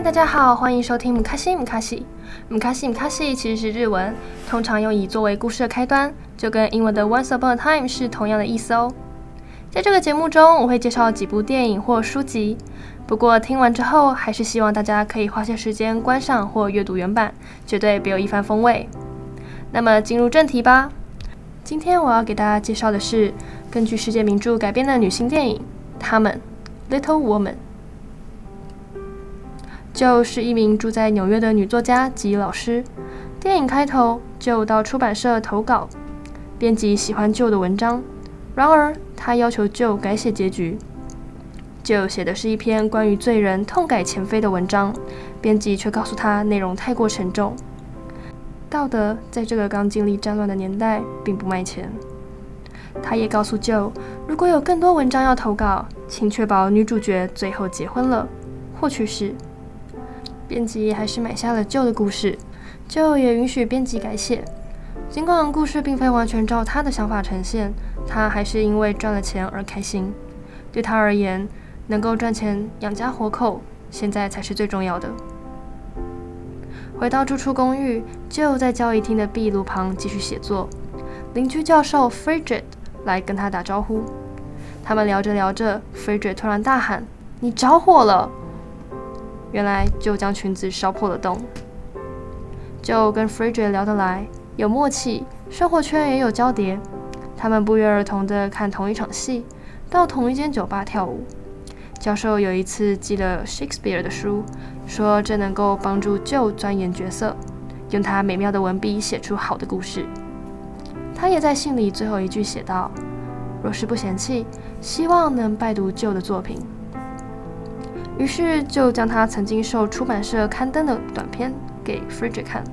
大家好，欢迎收听姆卡西姆卡西。姆卡西姆卡西其实是日文，通常用以作为故事的开端，就跟英文的 Once Upon a Time 是同样的意思哦。在这个节目中，我会介绍几部电影或书籍。不过听完之后，还是希望大家可以花些时间观赏或阅读原版，绝对别有一番风味。那么进入正题吧。今天我要给大家介绍的是根据世界名著改编的女性电影《她们》（Little Women）。就是一名住在纽约的女作家及老师。电影开头就到出版社投稿，编辑喜欢旧的文章，然而他要求旧改写结局。旧写的是一篇关于罪人痛改前非的文章，编辑却告诉他内容太过沉重。道德在这个刚经历战乱的年代并不卖钱。他也告诉旧，如果有更多文章要投稿，请确保女主角最后结婚了，或去世。编辑还是买下了旧的故事，旧也允许编辑改写。尽管故事并非完全照他的想法呈现，他还是因为赚了钱而开心。对他而言，能够赚钱养家活口，现在才是最重要的。回到住处公寓，就在交易厅的壁炉旁继续写作。邻居教授 Frigid 来跟他打招呼。他们聊着聊着，Frederick 突然大喊：“你着火了！”原来就将裙子烧破了洞。就跟 Frederick 聊得来，有默契，生活圈也有交叠。他们不约而同地看同一场戏，到同一间酒吧跳舞。教授有一次寄了 Shakespeare 的书，说这能够帮助舅钻研角色，用他美妙的文笔写出好的故事。他也在信里最后一句写道：“若是不嫌弃，希望能拜读旧的作品。”于是就将他曾经受出版社刊登的短篇给 Frederick 看，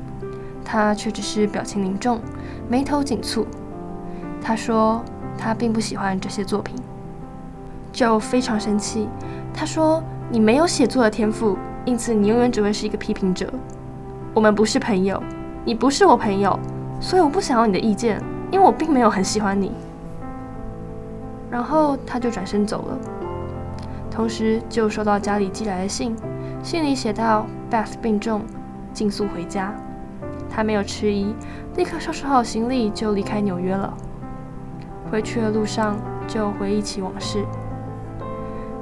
他却只是表情凝重，眉头紧蹙。他说他并不喜欢这些作品，就非常生气。他说你没有写作的天赋，因此你永远只会是一个批评者。我们不是朋友，你不是我朋友，所以我不想要你的意见，因为我并没有很喜欢你。然后他就转身走了。同时，就收到家里寄来的信，信里写道：“Beth 病重，尽速回家。”他没有迟疑，立刻收拾好行李就离开纽约了。回去的路上，就回忆起往事。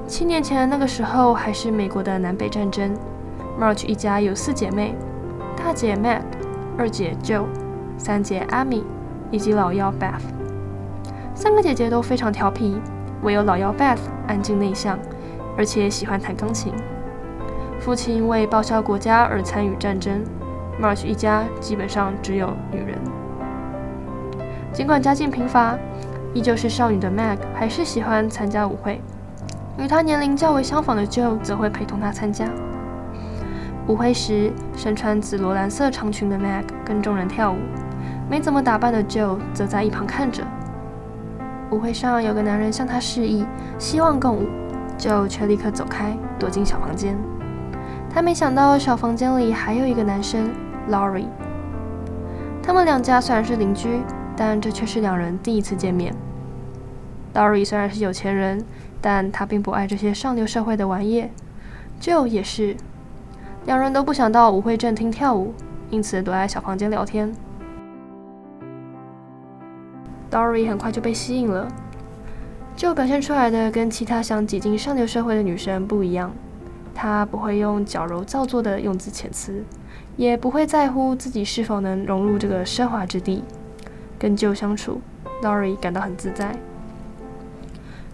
七年前那个时候，还是美国的南北战争。Marge 一家有四姐妹：大姐 Meg，二姐 Jo，三姐 Amy，以及老幺 Beth。三个姐姐都非常调皮，唯有老幺 Beth 安静内向。而且喜欢弹钢琴。父亲为报效国家而参与战争，March 一家基本上只有女人。尽管家境贫乏，依旧是少女的 Meg 还是喜欢参加舞会。与她年龄较为相仿的 Joe 则会陪同她参加。舞会时，身穿紫罗兰色长裙的 Meg 跟众人跳舞，没怎么打扮的 Joe 则在一旁看着。舞会上有个男人向她示意，希望共舞。就却立刻走开，躲进小房间。他没想到小房间里还有一个男生，Laurie。他们两家虽然是邻居，但这却是两人第一次见面。Laurie 虽然是有钱人，但他并不爱这些上流社会的玩意。Joe 也是，两人都不想到舞会正厅跳舞，因此躲在小房间聊天。Laurie 很快就被吸引了。就表现出来的跟其他想挤进上流社会的女生不一样，她不会用矫揉造作的用字遣词，也不会在乎自己是否能融入这个奢华之地。跟 Joe 相处，Laurie 感到很自在。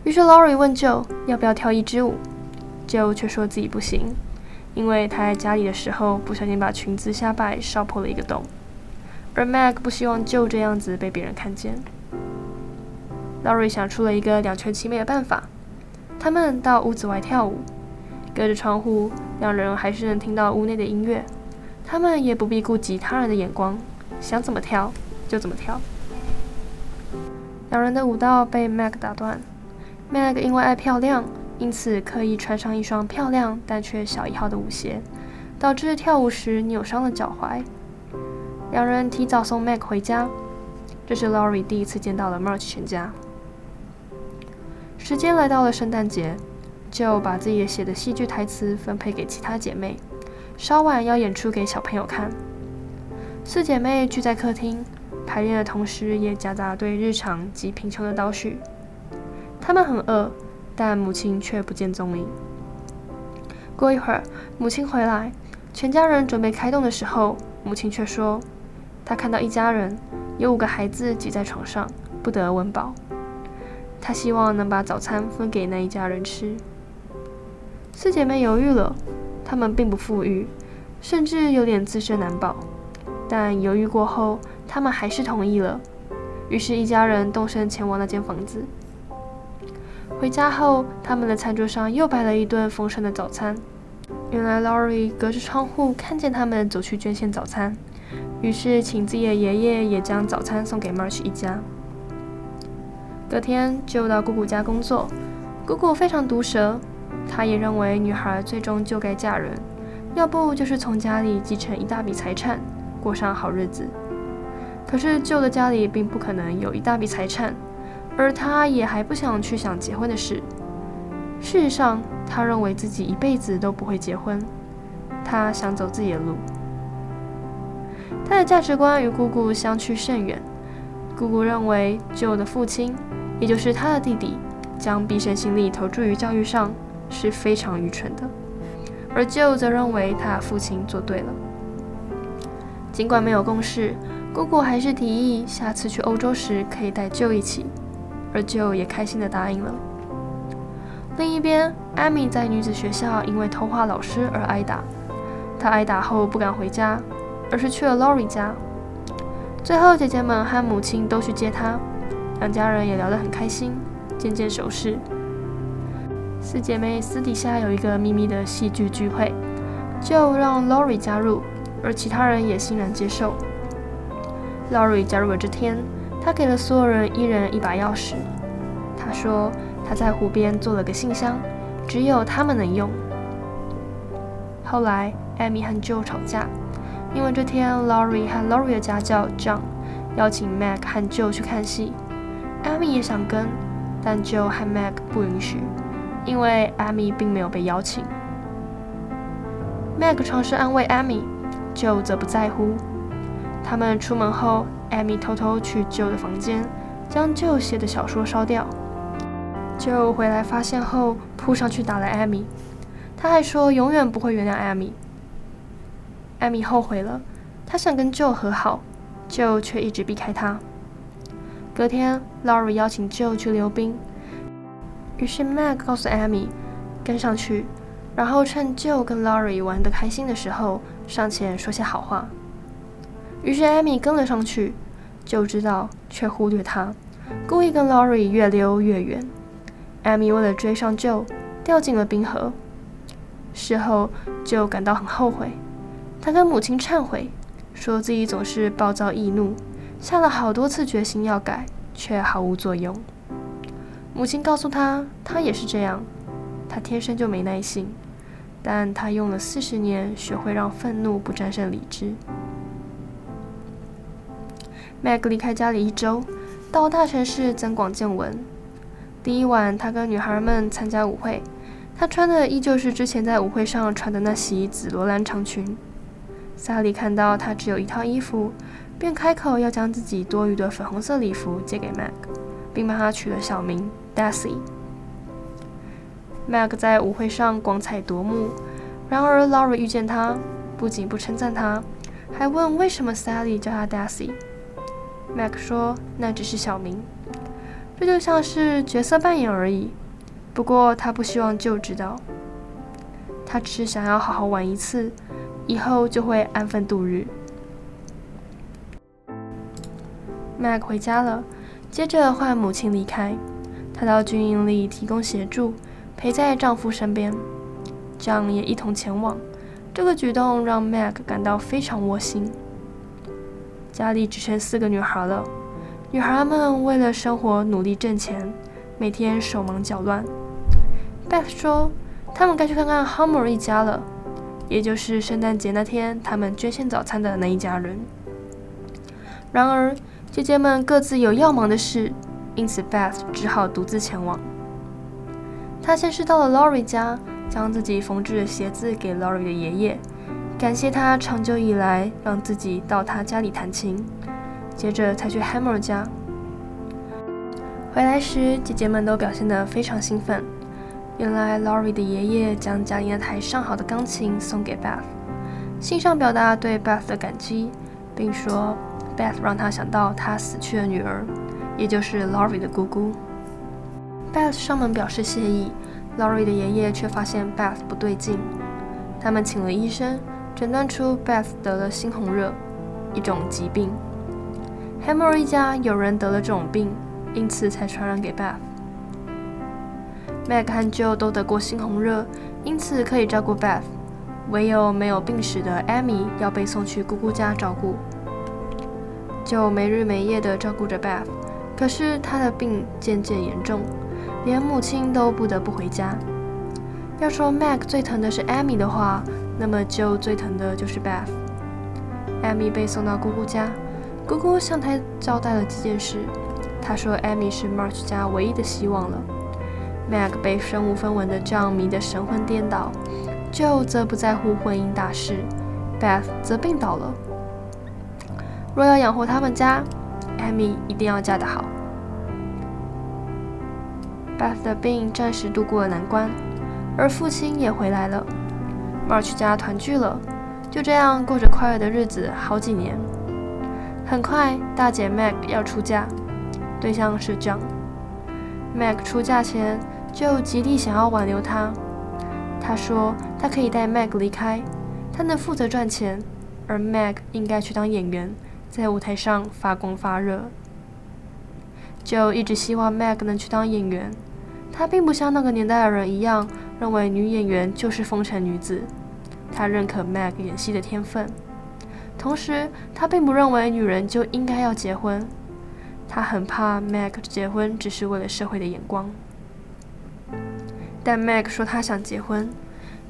于是 Laurie 问 Joe 要不要跳一支舞，Joe 却说自己不行，因为他在家里的时候不小心把裙子下摆烧破了一个洞，而 Mac 不希望 Joe 这样子被别人看见。Laurie 想出了一个两全其美的办法，他们到屋子外跳舞，隔着窗户，两人还是能听到屋内的音乐。他们也不必顾及他人的眼光，想怎么跳就怎么跳。两人的舞蹈被 Meg 打断，Meg 因为爱漂亮，因此刻意穿上一双漂亮但却小一号的舞鞋，导致跳舞时扭伤了脚踝。两人提早送 Meg 回家，这是 Laurie 第一次见到了 Marge 全家。时间来到了圣诞节，就把自己写的戏剧台词分配给其他姐妹，稍晚要演出给小朋友看。四姐妹聚在客厅排练的同时，也夹杂对日常及贫穷的叨絮。她们很饿，但母亲却不见踪影。过一会儿，母亲回来，全家人准备开动的时候，母亲却说：“她看到一家人有五个孩子挤在床上，不得温饱。她希望能把早餐分给那一家人吃。”四姐妹犹豫了，她们并不富裕，甚至有点自身难保。但犹豫过后，她们还是同意了。于是，一家人动身前往那间房子。回家后，他们的餐桌上又摆了一顿丰盛的早餐。原来，Laurie 隔着窗户看见他们走去捐献早餐，于是请自己的爷爷也将早餐送给 March 一家。隔天就到姑姑家工作，姑姑非常毒舌，她也认为女孩最终就该嫁人，要不就是从家里继承一大笔财产，过上好日子。可是 Joe 的家里并不可能有一大笔财产。而她也还不想去想结婚的事。事实上，她认为自己一辈子都不会结婚。她想走自己的路。她的价值观与姑姑相去甚远。姑姑认为，Joe 的父亲，也就是他的弟弟，将毕生心力投注于教育上是非常愚蠢的。而 Joe 则认为他父亲做对了。尽管没有共识，姑姑还是提议下次去欧洲时可以带 Joe 一起。而 Joe 也开心地答应了。另一边艾米在女子学校因为偷画老师而挨打。她挨打后不敢回家，而是去了 Laurie 家。最后，姐姐们和母亲都去接她，两家人也聊得很开心，渐渐熟识。四姐妹私底下有一个秘密的戏剧聚会就让 Lori 加入，而其他人也欣然接受。Lori 加入了这天。他给了所有人一人一把钥匙。他说他在湖边做了个信箱，只有他们能用。后来，Amy 和 Joe 吵架，因为这天 Lori 和 Lori 的家教 John 邀请 Mac 和 Joe 去看戏。Amy 也想跟，但 Joe 和 mag 不允许，因为 Amy 并没有被邀请。mag 尝试安慰 Amy，Joe 则不在乎。他们出门后。艾米偷偷去 Joe 的房间，将 Joe 写的小说烧掉。Joe 回来发现后，扑上去打了艾米。他还说永远不会原谅艾米。艾米后悔了，他想跟 Joe 和好，Joe 却一直避开他。隔天，Laurie 邀请 Joe 去溜冰，于是 Meg 告诉 Amy 跟上去，然后趁 Joe 跟 Laurie 玩得开心的时候，上前说些好话。于是 Amy 跟了上去，，Joe 知道却忽略他，故意跟 Laurie 越溜越远。Amy 为了追上 Joe，掉进了冰河。事后，Joe 感到很后悔，他跟母亲忏悔，说自己总是暴躁易怒，下了好多次决心要改，却毫无作用。母亲告诉他，他也是这样，他天生就没耐性，但他用了四十年学会让愤怒不战胜理智。Meg 离开家里一周，到大城市增广见闻。第一晚，他跟女孩们参加舞会，她穿的依旧是之前在舞会上穿的那袭紫罗兰长裙。Sally 看到她只有一套衣服，便开口要将自己多余的粉红色礼服借给 Meg，并帮他取了小名 Daisy。Meg 在舞会上光彩夺目，然而 Laurie 遇见她，不仅不称赞她，还问为什么 Sally 叫她 Daisy。Meg 说：“那只是小名，这就像是角色扮演而已。不过他不希望 Joe 知道，他只是想要好好玩一次，以后就会安分度日。” Meg 回家了，接着换母亲离开。她到军营里提供协助，陪在丈夫身边。John 也一同前往。这个举动让 Meg 感到非常窝心。家里只剩四个女孩了，女孩们为了生活努力挣钱，每天手忙脚乱。Beth 说：“他们该去看看 Hummer 一家了，也就是圣诞节那天他们捐献早餐的那一家人。”然而，姐姐们各自有要忙的事，因此 Beth 只好独自前往。她先是到了 Laurie 家，将自己缝制的鞋子给 Laurie 的爷爷，感谢他长久以来让自己到他家里弹琴，接着才去 Hammer 家。回来时，姐姐们都表现得非常兴奋。原来 Laurie 的爷爷将家里那台上好的钢琴送给 Beth，信上表达对 Beth 的感激，并说 Beth 让他想到他死去的女儿，也就是 Laurie 的姑姑。Beth 上门表示谢意，Laurie 的爷爷却发现 Beth 不对劲，他们请了医生，诊断出 Beth 得了猩红热，一种疾病。Hammer 一家有人得了这种病，因此才传染给 Beth。Meg 和 Joe 都得过猩红热，因此可以照顾 Beth。唯有没有病史的 Amy 要被送去姑姑家照顾。就没日没夜地照顾着 Beth，可是他的病渐渐严重，连母亲都不得不回家。要说 Mag 最疼的是 Amy 的话，那么 Joe 最疼的就是 Beth。Amy 被送到姑姑家，姑姑向她交代了几件事。她说 Amy 是 March 家唯一的希望了。Mag 被身无分文的 John 迷得神魂颠倒舅则不在乎婚姻大事，Beth 则病倒了。若要养活他们家艾米一定要嫁得好。Beth 的病暂时度过了难关，而父亲也回来了，March 家团聚了，就这样过着快乐的日子好几年。很快，大姐 Meg 要出嫁，对象是 John。Meg 出嫁前，就极力想要挽留他。他说：“他可以带 Meg 离开，他能负责赚钱，而 Meg 应该去当演员，在舞台上发光发热。”就一直希望 Meg 能去当演员。他并不像那个年代的人一样，认为女演员就是风尘女子。他认可 Meg 演戏的天分，同时他并不认为女人就应该要结婚。他很怕 Meg 结婚只是为了社会的眼光。但 Meg 说她想结婚，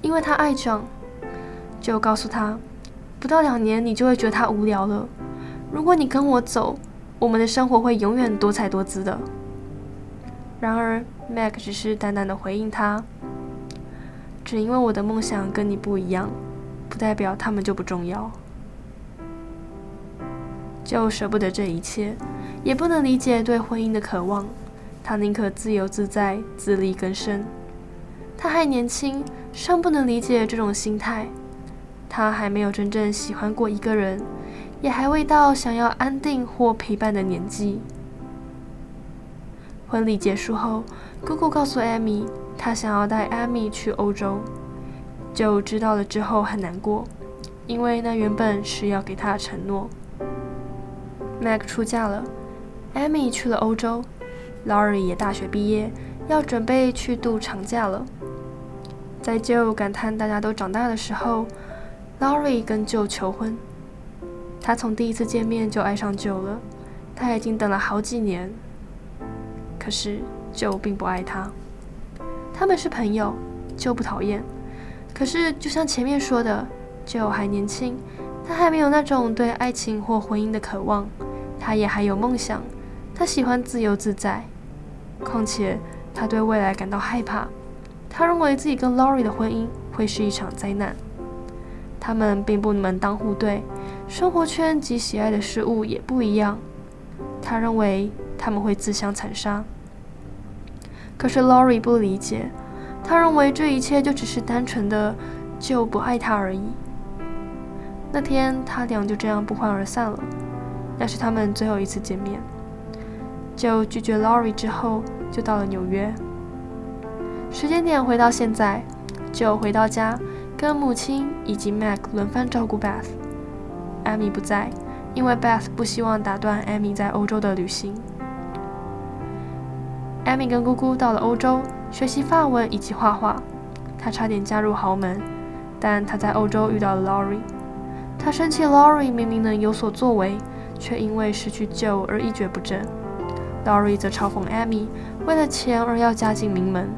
因为她爱 John。就告诉他，不到两年你就会觉得他无聊了。如果你跟我走，我们的生活会永远多彩多姿的。然而 Meg 只是淡淡的回应他，只因为我的梦想跟你不一样，不代表他们就不重要。就舍不得这一切，也不能理解对婚姻的渴望，他宁可自由自在，自力更生。他还年轻，尚不能理解这种心态。他还没有真正喜欢过一个人，也还未到想要安定或陪伴的年纪。婚礼结束后，姑姑告诉艾米，她想要带艾米去欧洲。就知道了之后很难过，因为那原本是要给她的承诺。Meg 出嫁了，艾米去了欧洲，Laurie 也大学毕业，要准备去度长假了。在 Joe 感叹大家都长大的时候，Laurie 跟 Joe 求婚。他从第一次见面就爱上 Joe 了，他已经等了好几年。可是 Joe 并不爱他。他们是朋友，Joe 不讨厌。可是就像前面说的，Joe 还年轻，他还没有那种对爱情或婚姻的渴望，他也还有梦想，他喜欢自由自在。况且他对未来感到害怕。他认为自己跟 Laurie 的婚姻会是一场灾难，他们并不门当户对，生活圈及喜爱的事物也不一样。他认为他们会自相残杀。可是 Laurie 不理解，他认为这一切就只是单纯的就不爱他而已。那天他俩就这样不欢而散了，那是他们最后一次见面。就拒绝 Laurie 之后，就到了纽约。时间点回到现在，就回到家，跟母亲以及 Meg 轮番照顾 Beth。艾米不在，因为 Beth 不希望打断艾米在欧洲的旅行。艾米跟姑姑到了欧洲，学习法文以及画画。她差点嫁入豪门，但她在欧洲遇到了 Laurie。她生气，Laurie 明明能有所作为，却因为失去 Joe 而一蹶不振。Laurie 则嘲讽艾米为了钱而要嫁进名门。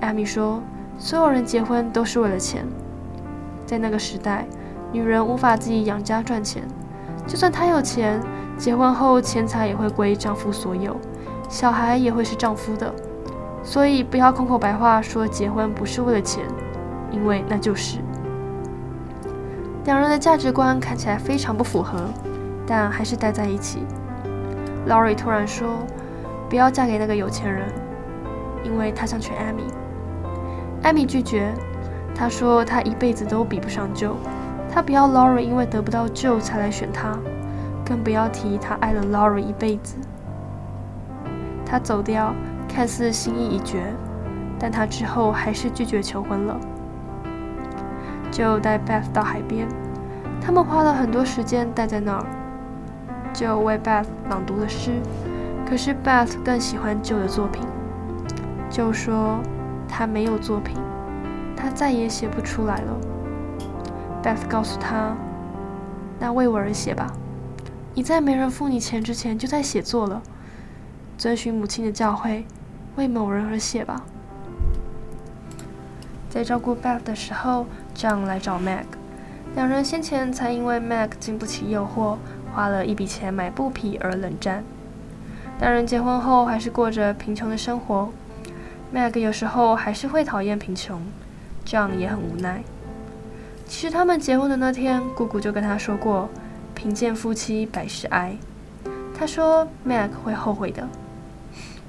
艾米说：“所有人结婚都是为了钱，在那个时代，女人无法自己养家赚钱，就算她有钱，结婚后钱财也会归丈夫所有，小孩也会是丈夫的。所以不要空口白话说结婚不是为了钱，因为那就是。”两人的价值观看起来非常不符合，但还是待在一起。Laurie 突然说：“不要嫁给那个有钱人，因为他想娶 Amy。” Amy 拒绝，她说她一辈子都比不上 Joe，他不要 Laurie 因为得不到救才来选他，更不要提他爱了 Laurie 一辈子。他走掉，看似心意已决，但他之后还是拒绝求婚了。就带 Beth 到海边，他们花了很多时间待在那儿。就为 Beth 朗读了诗，可是 Beth 更喜欢旧的作品。就说他没有作品，他再也写不出来了。Beth 告诉他：“那为我而写吧，你在没人付你钱之前就在写作了。遵循母亲的教诲，为某人而写吧。”在照顾 Beth 的时候。John 来找 Meg，两人先前才因为 Meg 经不起诱惑，花了一笔钱买布匹而冷战。两人结婚后还是过着贫穷的生活。Mag 有时候还是会讨厌贫穷，John 也很无奈。其实他们结婚的那天，姑姑就跟他说过：“贫贱夫妻百事哀。”他说：“Mac 会后悔的。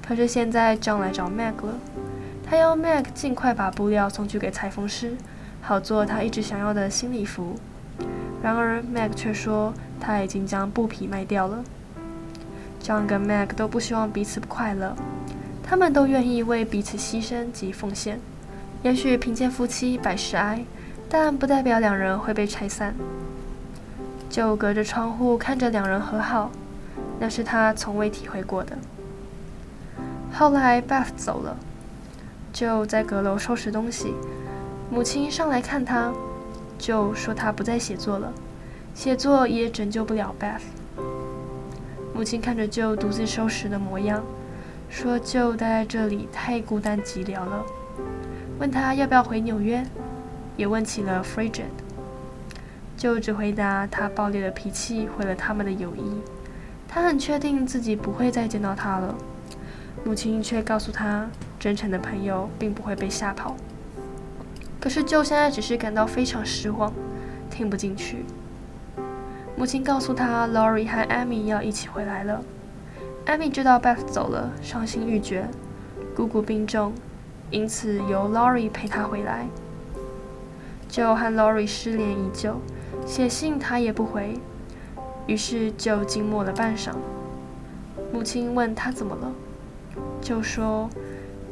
可是现在 John 来找 Mac 了，他要 Mac 尽快把布料送去给裁缝师。好做他一直想要的新礼服，然而，Mac 却说他已经将布匹卖掉了。John 跟 Mac 都不希望彼此不快乐，他们都愿意为彼此牺牲及奉献。也许贫贱夫妻百事哀，但不代表两人会被拆散。就隔着窗户看着两人和好，那是他从未体会过的。后来 Beth 走了，就在阁楼收拾东西。母亲上来看他，就说他不再写作了，写作也拯救不了 Beth。母亲看着舅独自收拾的模样，说舅待在这里太孤单寂寥了，问他要不要回纽约，也问起了 Frederick。Joe 只回答他暴烈的脾气毁了他们的友谊，他很确定自己不会再见到他了。母亲却告诉他，真诚的朋友并不会被吓跑。可是舅现在只是感到非常失望，听不进去。母亲告诉他，Laurie 和 Amy 要一起回来了。Amy 知道 Beth 走了，伤心欲绝。姑姑病重，因此由 Laurie 陪她回来。Joe 和 Laurie 失联已久，写信他也不回。于是就静默了半晌。母亲问他怎么了，Joe 说：“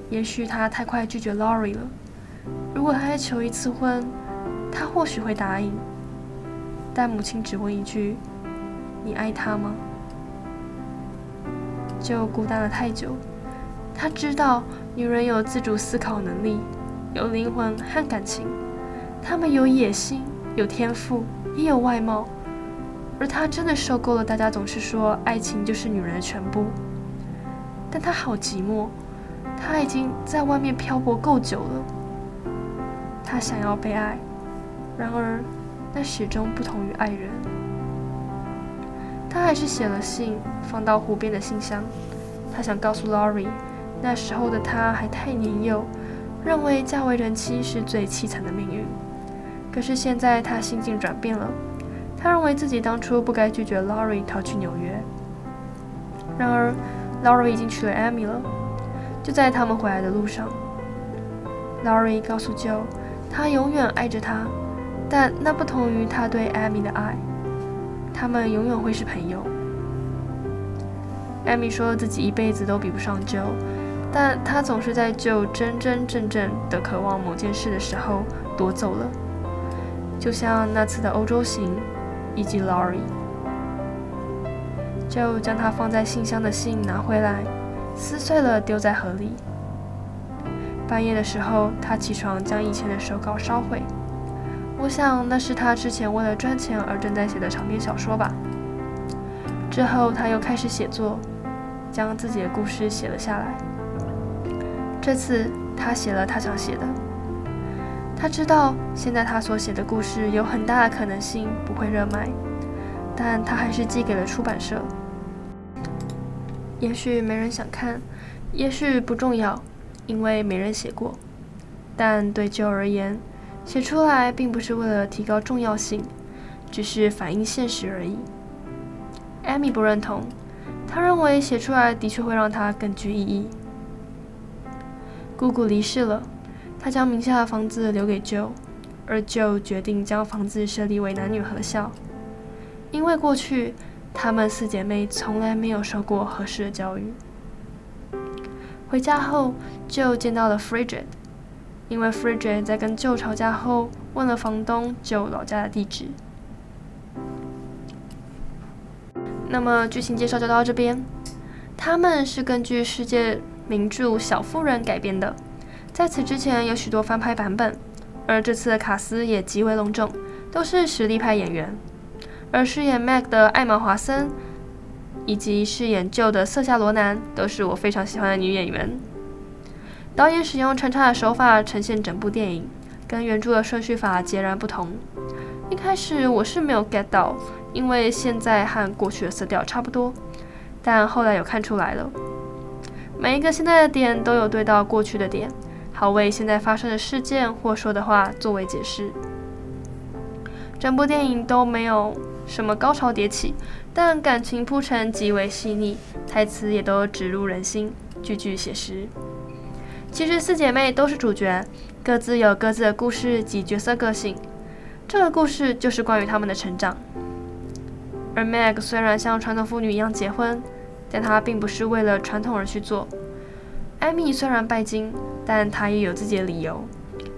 也许他太快拒绝 Laurie 了。”如果他再求一次婚，他或许会答应。但母亲只问一句：“你爱他吗？”就孤单了太久。他知道女人有自主思考能力，有灵魂和感情，他们有野心，有天赋，也有外貌。而他真的受够了大家总是说爱情就是女人的全部。但他好寂寞，他已经在外面漂泊够久了。他想要被爱，然而那始终不同于爱人。他还是写了信，放到湖边的信箱。他想告诉 Laurie，那时候的他还太年幼，认为嫁为人妻是最凄惨的命运。可是现在他心境转变了，他认为自己当初不该拒绝 Laurie 逃去纽约。然而 Laurie 已经娶了 Amy 了。就在他们回来的路上，Laurie 告诉 Joe。他永远爱着她，但那不同于他对艾米的爱。他们永远会是朋友。艾米说自己一辈子都比不上 Joe，但她总是在 Joe 真真正正的渴望某件事的时候夺走了，就像那次的欧洲行，以及 Laurie。Joe 将他放在信箱的信拿回来，撕碎了丢在河里。半夜的时候，他起床将以前的手稿烧毁。我想那是他之前为了赚钱而正在写的长篇小说吧。之后他又开始写作，将自己的故事写了下来。这次他写了他想写的。他知道现在他所写的故事有很大的可能性不会热卖，但他还是寄给了出版社。也许没人想看，也许不重要。因为没人写过，但对旧而言，写出来并不是为了提高重要性，只是反映现实而已。艾米不认同，她认为写出来的确会让她更具意义。姑姑离世了，他将名下的房子留给 Joe，而 Joe 决定将房子设立为男女合校，因为过去她们四姐妹从来没有受过合适的教育。回家后，Joe 见到了 Frederick，因为 Frederick 在跟 Joe 吵架后问了房东 Joe 老家的地址。那么剧情介绍就到这边，他们是根据世界名著《小妇人》改编的，在此之前有许多翻拍版本，而这次的卡司也极为隆重，都是实力派演员。而饰演 Meg 的艾玛·华森，以及饰演旧的瑟夏·罗南，都是我非常喜欢的女演员。导演使用穿插的手法呈现整部电影，跟原著的顺序法截然不同。一开始我是没有 get 到，因为现在和过去的色调差不多，但后来有看出来了。每一个现在的点都有对到过去的点，好为现在发生的事件或说的话作为解释。整部电影都没有什么高潮迭起，但感情铺陈极为细腻，台词也都直入人心，句句写实。其实四姐妹都是主角，各自有各自的故事及角色个性，这个故事就是关于她们的成长。而 Meg 虽然像传统妇女一样结婚。但她并不是为了传统而去做。艾米虽然拜金，但她也有自己的理由。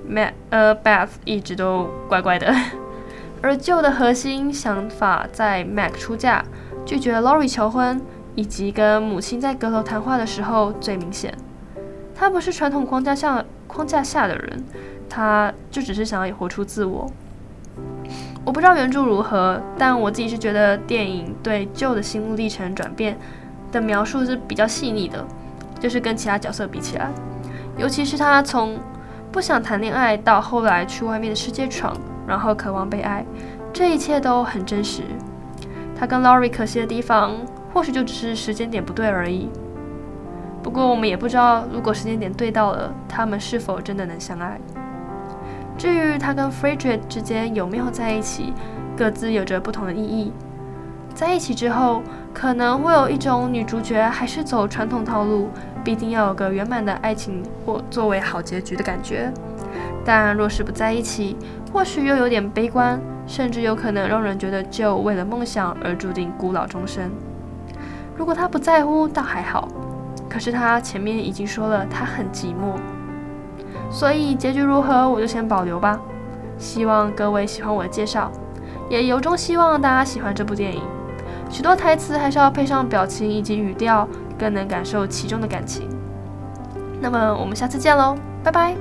Mac 呃，Beth 一直都乖乖的。而旧的核心想法在 Mac 出嫁、拒绝 Lori 求婚，以及跟母亲在阁楼谈话的时候最明显。他不是传统框架下框架下的人，他就只是想要活出自我。我不知道原著如何，但我自己是觉得电影对旧的心路历程转变的描述是比较细腻的，就是跟其他角色比起来，尤其是他从不想谈恋爱到后来去外面的世界闯，然后渴望被爱，这一切都很真实。他跟 Lori 可惜的地方，或许就只是时间点不对而已。不过我们也不知道，如果时间点对到了，他们是否真的能相爱。至于他跟 f r e d r i c 之间有没有在一起，各自有着不同的意义。在一起之后。可能会有一种女主角还是走传统套路，必定要有个圆满的爱情或作为好结局的感觉。但若是不在一起，或许又有点悲观，甚至有可能让人觉得就为了梦想而注定孤老终生。如果他不在乎，倒还好。可是他前面已经说了，他很寂寞。所以结局如何，我就先保留吧。希望各位喜欢我的介绍，也由衷希望大家喜欢这部电影。许多台词还是要配上表情以及语调，更能感受其中的感情。那么我们下次见喽，拜拜。